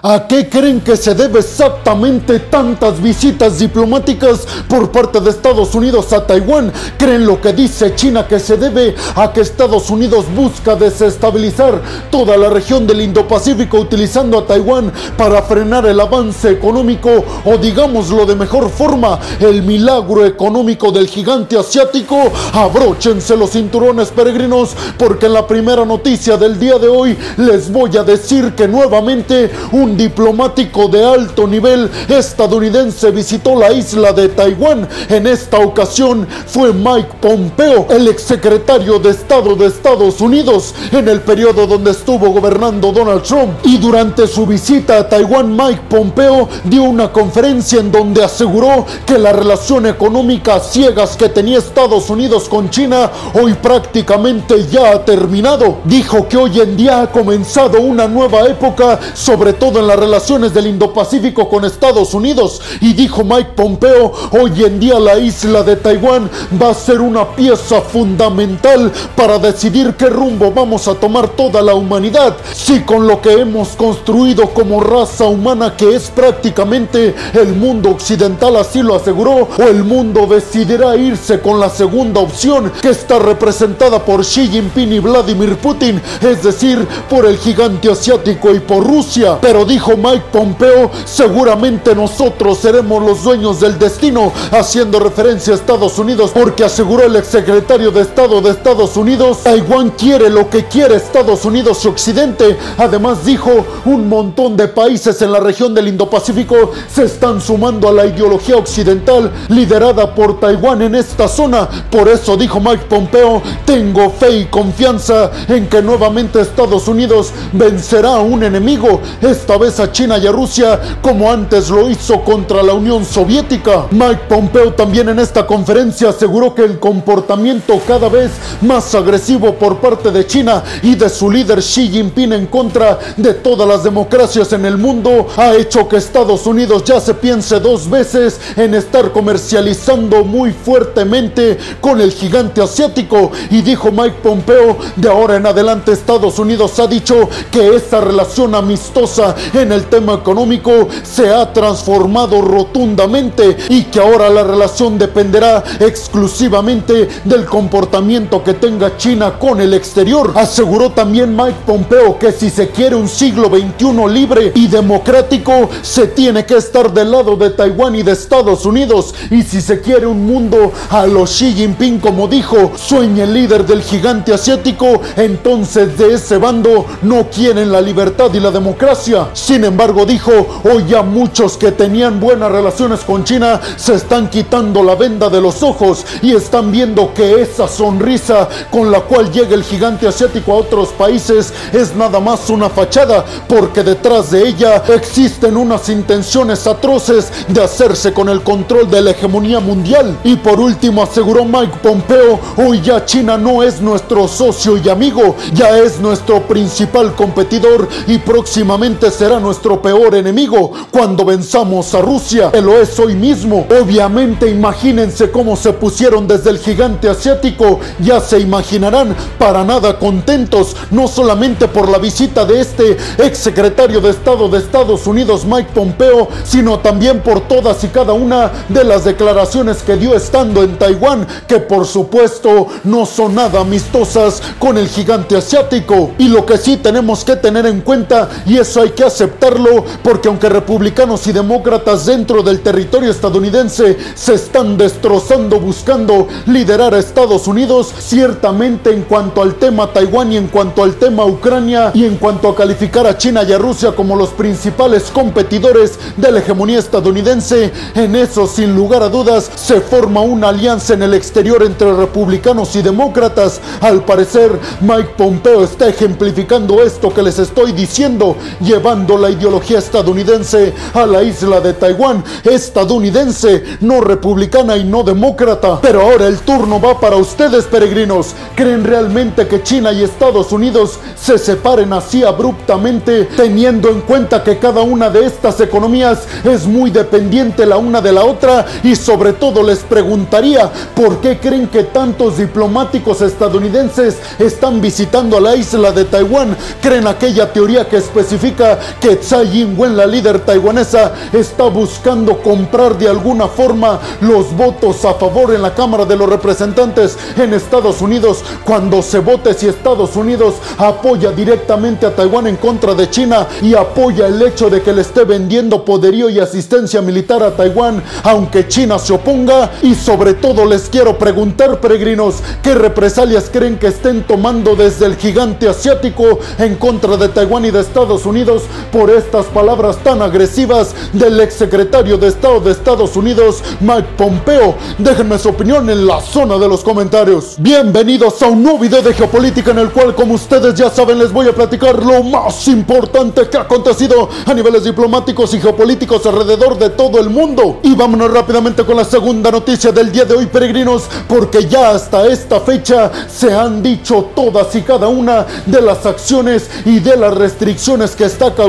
¿A qué creen que se debe exactamente tantas visitas diplomáticas por parte de Estados Unidos a Taiwán? ¿Creen lo que dice China que se debe a que Estados Unidos busca desestabilizar toda la región del Indo-Pacífico utilizando a Taiwán para frenar el avance económico o digámoslo de mejor forma, el milagro económico del gigante asiático? Abróchense los cinturones peregrinos porque en la primera noticia del día de hoy les voy a decir que nuevamente un un diplomático de alto nivel estadounidense visitó la isla de Taiwán. En esta ocasión fue Mike Pompeo, el exsecretario de Estado de Estados Unidos en el periodo donde estuvo gobernando Donald Trump. Y durante su visita a Taiwán, Mike Pompeo dio una conferencia en donde aseguró que la relación económica ciegas que tenía Estados Unidos con China hoy prácticamente ya ha terminado. Dijo que hoy en día ha comenzado una nueva época, sobre todo en las relaciones del Indo-Pacífico con Estados Unidos. Y dijo Mike Pompeo, hoy en día la isla de Taiwán va a ser una pieza fundamental para decidir qué rumbo vamos a tomar toda la humanidad. Si con lo que hemos construido como raza humana, que es prácticamente el mundo occidental, así lo aseguró, o el mundo decidirá irse con la segunda opción, que está representada por Xi Jinping y Vladimir Putin, es decir, por el gigante asiático y por Rusia. Pero dijo Mike Pompeo, seguramente nosotros seremos los dueños del destino, haciendo referencia a Estados Unidos, porque aseguró el exsecretario de Estado de Estados Unidos, Taiwán quiere lo que quiere Estados Unidos y Occidente. Además dijo, un montón de países en la región del Indo-Pacífico se están sumando a la ideología occidental liderada por Taiwán en esta zona. Por eso dijo Mike Pompeo, tengo fe y confianza en que nuevamente Estados Unidos vencerá a un enemigo. Esta vez a China y a Rusia como antes lo hizo contra la Unión Soviética. Mike Pompeo también en esta conferencia aseguró que el comportamiento cada vez más agresivo por parte de China y de su líder Xi Jinping en contra de todas las democracias en el mundo ha hecho que Estados Unidos ya se piense dos veces en estar comercializando muy fuertemente con el gigante asiático y dijo Mike Pompeo de ahora en adelante Estados Unidos ha dicho que esa relación amistosa en el tema económico se ha transformado rotundamente y que ahora la relación dependerá exclusivamente del comportamiento que tenga China con el exterior. Aseguró también Mike Pompeo que si se quiere un siglo XXI libre y democrático, se tiene que estar del lado de Taiwán y de Estados Unidos. Y si se quiere un mundo a los Xi Jinping, como dijo, sueña el líder del gigante asiático, entonces de ese bando no quieren la libertad y la democracia, sin embargo, dijo, hoy ya muchos que tenían buenas relaciones con China se están quitando la venda de los ojos y están viendo que esa sonrisa con la cual llega el gigante asiático a otros países es nada más una fachada, porque detrás de ella existen unas intenciones atroces de hacerse con el control de la hegemonía mundial. Y por último aseguró Mike Pompeo, hoy ya China no es nuestro socio y amigo, ya es nuestro principal competidor y próximamente será nuestro peor enemigo cuando venzamos a Rusia, que lo es hoy mismo. Obviamente imagínense cómo se pusieron desde el gigante asiático, ya se imaginarán, para nada contentos, no solamente por la visita de este ex secretario de Estado de Estados Unidos, Mike Pompeo, sino también por todas y cada una de las declaraciones que dio estando en Taiwán, que por supuesto no son nada amistosas con el gigante asiático. Y lo que sí tenemos que tener en cuenta, y eso hay que aceptarlo porque aunque republicanos y demócratas dentro del territorio estadounidense se están destrozando buscando liderar a Estados Unidos, ciertamente en cuanto al tema Taiwán y en cuanto al tema Ucrania y en cuanto a calificar a China y a Rusia como los principales competidores de la hegemonía estadounidense, en eso sin lugar a dudas se forma una alianza en el exterior entre republicanos y demócratas. Al parecer, Mike Pompeo está ejemplificando esto que les estoy diciendo, llevando la ideología estadounidense a la isla de Taiwán, estadounidense, no republicana y no demócrata. Pero ahora el turno va para ustedes, peregrinos. ¿Creen realmente que China y Estados Unidos se separen así abruptamente, teniendo en cuenta que cada una de estas economías es muy dependiente la una de la otra? Y sobre todo les preguntaría, ¿por qué creen que tantos diplomáticos estadounidenses están visitando a la isla de Taiwán? ¿Creen aquella teoría que especifica que Tsai Ing-wen, la líder taiwanesa, está buscando comprar de alguna forma los votos a favor en la Cámara de los Representantes en Estados Unidos cuando se vote si Estados Unidos apoya directamente a Taiwán en contra de China y apoya el hecho de que le esté vendiendo poderío y asistencia militar a Taiwán, aunque China se oponga. Y sobre todo les quiero preguntar, peregrinos, ¿qué represalias creen que estén tomando desde el gigante asiático en contra de Taiwán y de Estados Unidos por estas palabras tan agresivas del exsecretario de Estado de Estados Unidos, Mike Pompeo? Déjenme su opinión en la zona de los comentarios. Bienvenidos a un nuevo video de geopolítica en el cual, como ustedes ya saben, les voy a platicar lo más importante que ha acontecido a niveles diplomáticos y geopolíticos alrededor de todo el mundo. Y vámonos rápidamente con la segunda noticia del día de hoy, peregrinos, porque ya hasta esta fecha se han dicho todas y cada una de las acciones y de las restricciones que está causando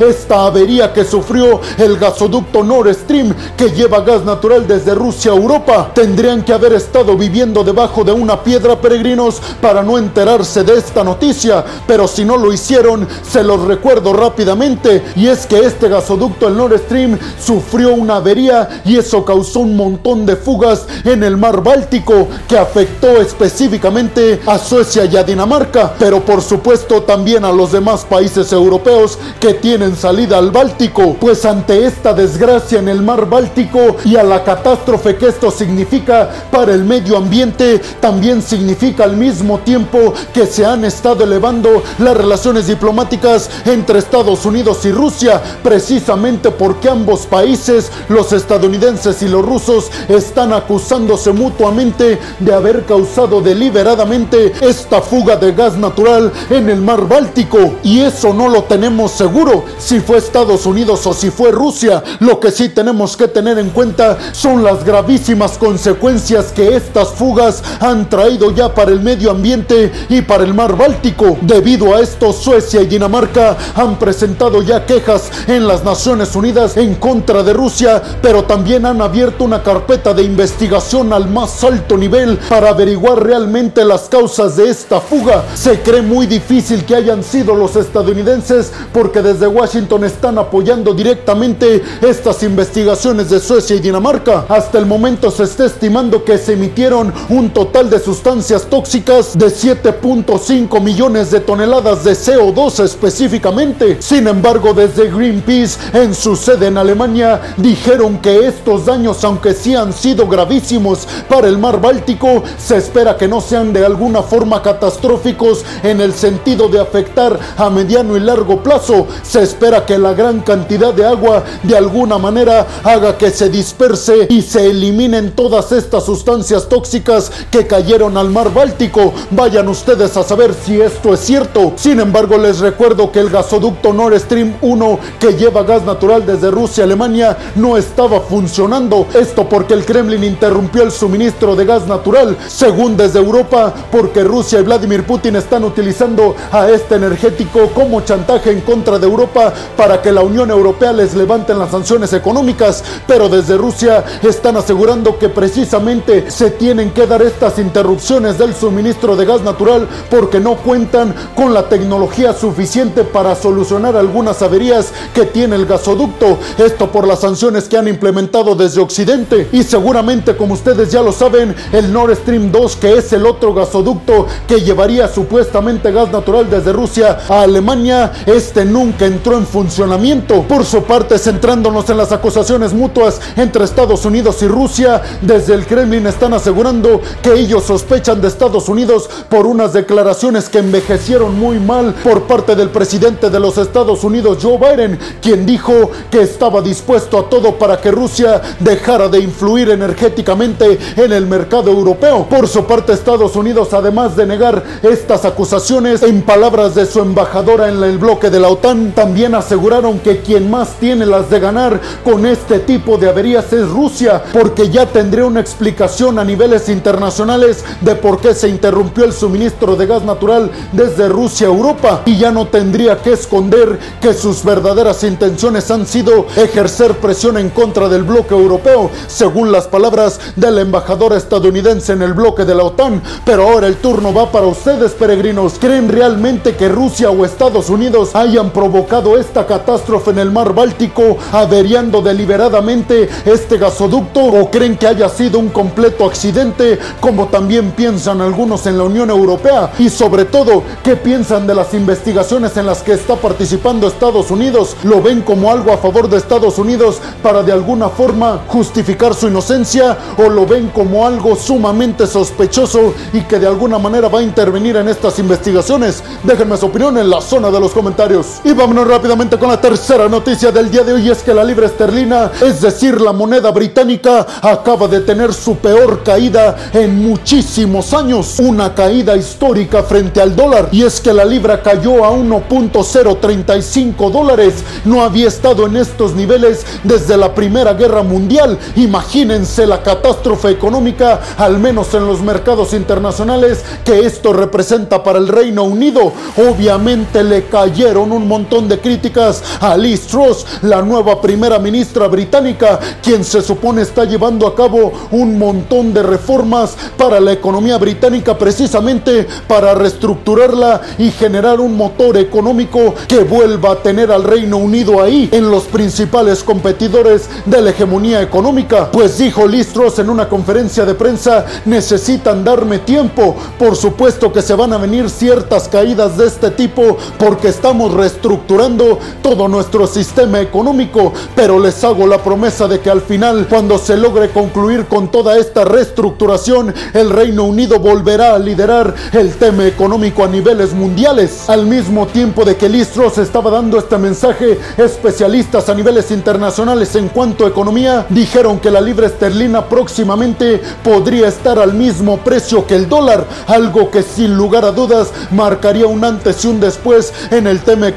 esta avería que sufrió el gasoducto Nord Stream que lleva gas natural desde Rusia a Europa. Tendrían que haber estado viviendo debajo de una piedra, peregrinos, para no enterarse de esta noticia, pero si no lo hicieron, se los recuerdo rápidamente, y es que este gasoducto, el Nord Stream, sufrió una avería y eso causó un montón de fugas en el mar Báltico que afectó específicamente a Suecia y a Dinamarca, pero por supuesto también a los demás países europeos que tienen salida al Báltico, pues ante esta desgracia en el mar Báltico y a la catástrofe que esto significa para el medio ambiente, también significa al mismo tiempo que se han estado elevando las relaciones diplomáticas entre Estados Unidos y Rusia, precisamente porque ambos países, los estadounidenses y los rusos, están acusándose mutuamente de haber causado deliberadamente esta fuga de gas natural en el mar Báltico. Y eso no lo tenemos seguro si fue Estados Unidos o si fue Rusia. Lo que sí tenemos que tener en cuenta son las gravísimas consecuencias que estas fugas han traído ya para el medio ambiente y para el mar Báltico. Debido a esto, Suecia y Dinamarca han presentado ya quejas en las Naciones Unidas en contra de Rusia, pero también han abierto una carpeta de investigación al más alto nivel para averiguar realmente las causas de esta fuga. Se cree muy difícil que hayan sido los estadounidenses porque desde Washington están apoyando directamente estas investigaciones de Suecia y Dinamarca. Hasta el momento se está estimando que se emitieron un total de sustancias tóxicas de 7.5 millones de toneladas de CO2 específicamente. Sin embargo, desde Greenpeace en su sede en Alemania dijeron que estos daños, aunque sí han sido gravísimos para el mar Báltico, se espera que no sean de alguna forma catastróficos en el sentido de afectar a mediano y largo plazo. Se espera que la gran cantidad de agua de alguna manera haga que se disperse y se eliminen todas estas sustancias tóxicas que cayeron al mar Báltico. Vayan ustedes a saber si esto es cierto. Sin embargo, les recuerdo que el gasoducto Nord Stream 1 que lleva gas natural desde Rusia a Alemania no estaba funcionando. Esto porque el Kremlin interrumpió el suministro de gas natural, según desde Europa, porque Rusia y Vladimir Putin están utilizando a este energético como chantaje en contra de Europa para que la Unión Europea les levanten las sanciones económicas. Pero desde Rusia están asegurando que precisamente se tienen que dar estas interrupciones del suministro de gas natural porque no cuentan con la tecnología suficiente para solucionar algunas averías que tiene el gasoducto. Esto por las sanciones que han implementado desde Occidente. Y seguramente, como ustedes ya lo saben, el Nord Stream 2, que es el otro gasoducto que llevaría supuestamente gas natural desde Rusia a Alemania, este nunca entró en funcionamiento. Por su parte, centrándonos en las acusaciones mutuas entre Estados Unidos y Rusia, desde el Kremlin están asegurando que ellos sospechan de Estados Unidos por unas declaraciones que envejecieron muy mal por parte del presidente de los Estados Unidos, Joe Biden, quien dijo que estaba dispuesto a todo para que Rusia dejara de influir energéticamente en el mercado europeo. Por su parte, Estados Unidos, además de negar estas acusaciones, en palabras de su embajadora en el bloque de la OTAN, también aseguraron que quien más tiene las de ganar con este tipo de averías es Rusia, porque ya tendría una explicación a niveles internacionales de por qué se interrumpió el suministro de gas natural desde Rusia a Europa y ya no tendría que esconder que sus verdaderas intenciones han sido ejercer presión en contra del bloque europeo, según las palabras del embajador estadounidense en el bloque de la OTAN. Pero ahora el turno va para ustedes, peregrinos. ¿Creen realmente que Rusia o Estados Unidos hayan hayan provocado esta catástrofe en el mar Báltico, averiando deliberadamente este gasoducto o creen que haya sido un completo accidente, como también piensan algunos en la Unión Europea y sobre todo, ¿qué piensan de las investigaciones en las que está participando Estados Unidos? ¿Lo ven como algo a favor de Estados Unidos para de alguna forma justificar su inocencia o lo ven como algo sumamente sospechoso y que de alguna manera va a intervenir en estas investigaciones? Déjenme su opinión en la zona de los comentarios. Y vámonos rápidamente con la tercera noticia del día de hoy es que la libra esterlina, es decir, la moneda británica, acaba de tener su peor caída en muchísimos años. Una caída histórica frente al dólar. Y es que la libra cayó a 1.035 dólares. No había estado en estos niveles desde la Primera Guerra Mundial. Imagínense la catástrofe económica, al menos en los mercados internacionales, que esto representa para el Reino Unido. Obviamente le cayeron un montón de críticas a Liz Truss, la nueva primera ministra británica, quien se supone está llevando a cabo un montón de reformas para la economía británica precisamente para reestructurarla y generar un motor económico que vuelva a tener al Reino Unido ahí en los principales competidores de la hegemonía económica. Pues dijo Liz Truss en una conferencia de prensa, necesitan darme tiempo. Por supuesto que se van a venir ciertas caídas de este tipo porque estamos reestructurando todo nuestro sistema económico, pero les hago la promesa de que al final, cuando se logre concluir con toda esta reestructuración, el Reino Unido volverá a liderar el tema económico a niveles mundiales. Al mismo tiempo de que Liz estaba dando este mensaje, especialistas a niveles internacionales en cuanto a economía dijeron que la libra esterlina próximamente podría estar al mismo precio que el dólar, algo que sin lugar a dudas marcaría un antes y un después en el tema económico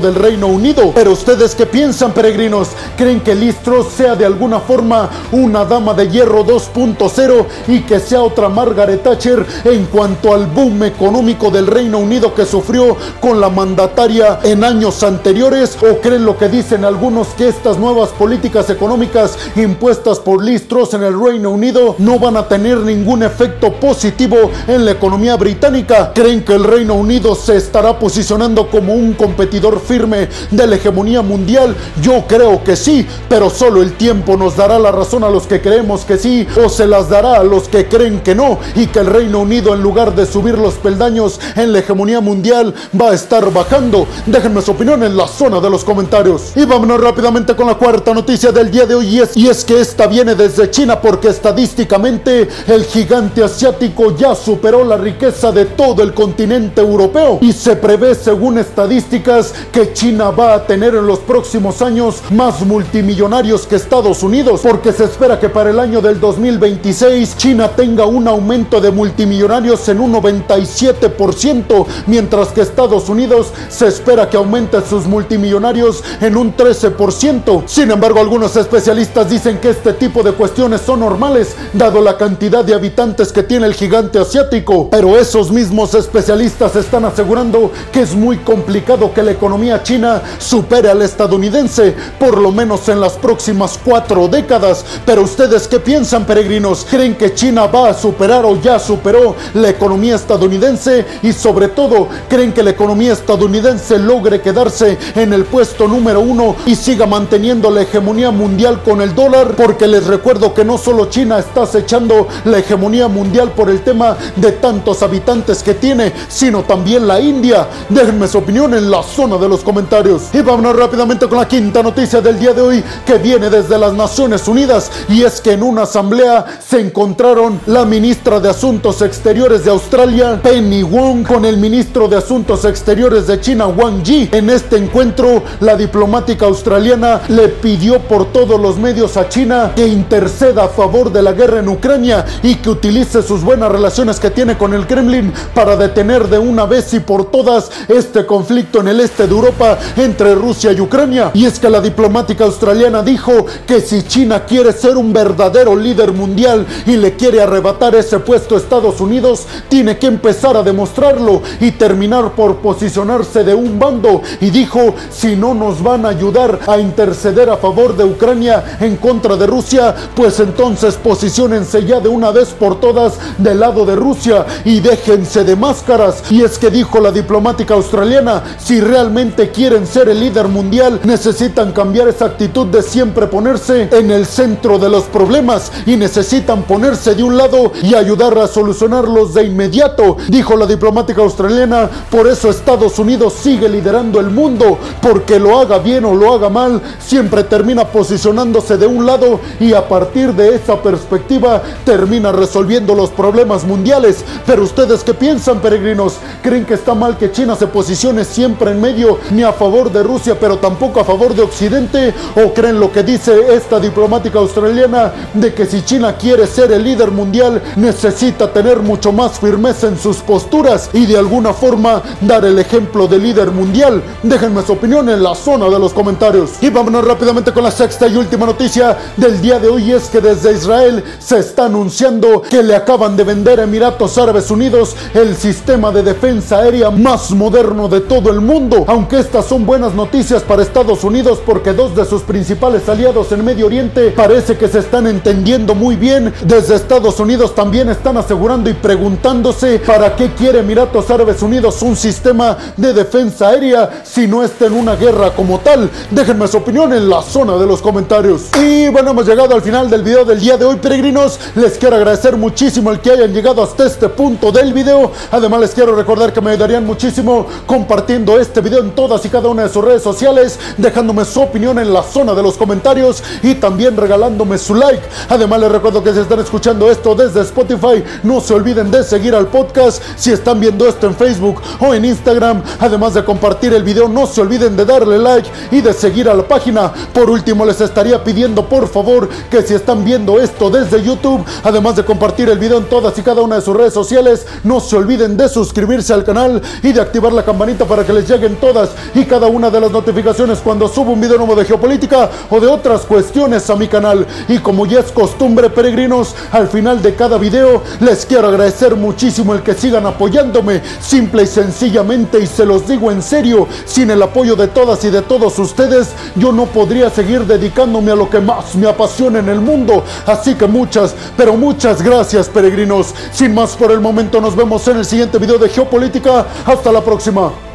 del Reino Unido. Pero ustedes qué piensan, peregrinos? ¿Creen que Liz Truss sea de alguna forma una dama de hierro 2.0 y que sea otra Margaret Thatcher en cuanto al boom económico del Reino Unido que sufrió con la mandataria en años anteriores? ¿O creen lo que dicen algunos que estas nuevas políticas económicas impuestas por Liz Truss en el Reino Unido no van a tener ningún efecto positivo en la economía británica? ¿Creen que el Reino Unido se estará posicionando como un competidor firme de la hegemonía mundial? Yo creo que sí, pero solo el tiempo nos dará la razón a los que creemos que sí o se las dará a los que creen que no y que el Reino Unido en lugar de subir los peldaños en la hegemonía mundial va a estar bajando. Déjenme su opinión en la zona de los comentarios. Y vámonos rápidamente con la cuarta noticia del día de hoy y es, y es que esta viene desde China porque estadísticamente el gigante asiático ya superó la riqueza de todo el continente europeo y se prevé según estadísticas que China va a tener en los próximos años más multimillonarios que Estados Unidos porque se espera que para el año del 2026 China tenga un aumento de multimillonarios en un 97% mientras que Estados Unidos se espera que aumente sus multimillonarios en un 13%. Sin embargo, algunos especialistas dicen que este tipo de cuestiones son normales dado la cantidad de habitantes que tiene el gigante asiático, pero esos mismos especialistas están asegurando que es muy complicado que la economía china supere a la estadounidense, por lo menos en las próximas cuatro décadas. Pero ustedes qué piensan, peregrinos? ¿Creen que China va a superar o ya superó la economía estadounidense? Y sobre todo, ¿creen que la economía estadounidense logre quedarse en el puesto número uno y siga manteniendo la hegemonía mundial con el dólar? Porque les recuerdo que no solo China está acechando la hegemonía mundial por el tema de tantos habitantes que tiene, sino también la India. Déjenme su opinión en la zona de los comentarios. Y vámonos rápidamente con la quinta noticia del día de hoy que viene desde las Naciones Unidas y es que en una asamblea se encontraron la ministra de Asuntos Exteriores de Australia, Penny Wong, con el ministro de Asuntos Exteriores de China, Wang Yi. En este encuentro, la diplomática australiana le pidió por todos los medios a China que interceda a favor de la guerra en Ucrania y que utilice sus buenas relaciones que tiene con el Kremlin para detener de una vez y por todas este conflicto en el este de Europa entre Rusia y Ucrania. Y es que la diplomática australiana dijo que si China quiere ser un verdadero líder mundial y le quiere arrebatar ese puesto a Estados Unidos, tiene que empezar a demostrarlo y terminar por posicionarse de un bando. Y dijo, si no nos van a ayudar a interceder a favor de Ucrania en contra de Rusia, pues entonces posicionense ya de una vez por todas del lado de Rusia y déjense de máscaras. Y es que dijo la diplomática australiana, si Realmente quieren ser el líder mundial, necesitan cambiar esa actitud de siempre ponerse en el centro de los problemas y necesitan ponerse de un lado y ayudar a solucionarlos de inmediato, dijo la diplomática australiana. Por eso Estados Unidos sigue liderando el mundo, porque lo haga bien o lo haga mal, siempre termina posicionándose de un lado y a partir de esa perspectiva termina resolviendo los problemas mundiales. Pero ustedes qué piensan, peregrinos? ¿Creen que está mal que China se posicione siempre en medio, ni a favor de Rusia, pero tampoco a favor de Occidente? ¿O creen lo que dice esta diplomática australiana de que si China quiere ser el líder mundial, necesita tener mucho más firmeza en sus posturas y de alguna forma dar el ejemplo de líder mundial? Déjenme su opinión en la zona de los comentarios. Y vámonos rápidamente con la sexta y última noticia del día de hoy es que desde Israel se está anunciando que le acaban de vender a Emiratos Árabes Unidos el sistema de defensa aérea más moderno de todo el mundo. Aunque estas son buenas noticias para Estados Unidos porque dos de sus principales aliados en Medio Oriente parece que se están entendiendo muy bien. Desde Estados Unidos también están asegurando y preguntándose para qué quiere Emiratos Árabes Unidos un sistema de defensa aérea si no está en una guerra como tal. Déjenme su opinión en la zona de los comentarios. Y bueno, hemos llegado al final del video del día de hoy, peregrinos. Les quiero agradecer muchísimo el que hayan llegado hasta este punto del video. Además, les quiero recordar que me ayudarían muchísimo compartiendo este video en todas y cada una de sus redes sociales, dejándome su opinión en la zona de los comentarios y también regalándome su like. Además, les recuerdo que si están escuchando esto desde Spotify, no se olviden de seguir al podcast. Si están viendo esto en Facebook o en Instagram, además de compartir el video, no se olviden de darle like y de seguir a la página. Por último, les estaría pidiendo por favor que si están viendo esto desde YouTube, además de compartir el video en todas y cada una de sus redes sociales, no se olviden de suscribirse al canal y de activar la campanita para que les lleguen todas y cada una de las notificaciones cuando subo un video nuevo de geopolítica o de otras cuestiones a mi canal. Y como ya es costumbre, peregrinos, al final de cada video les quiero agradecer muchísimo el que sigan apoyándome, simple y sencillamente, y se los digo en serio, sin el apoyo de todas y de todos ustedes, yo no podría seguir dedicándome a lo que más me apasiona en el mundo. Así que muchas, pero muchas gracias, peregrinos. Sin más por el momento, nos vemos en el siguiente video de Geopolítica. Hasta la próxima.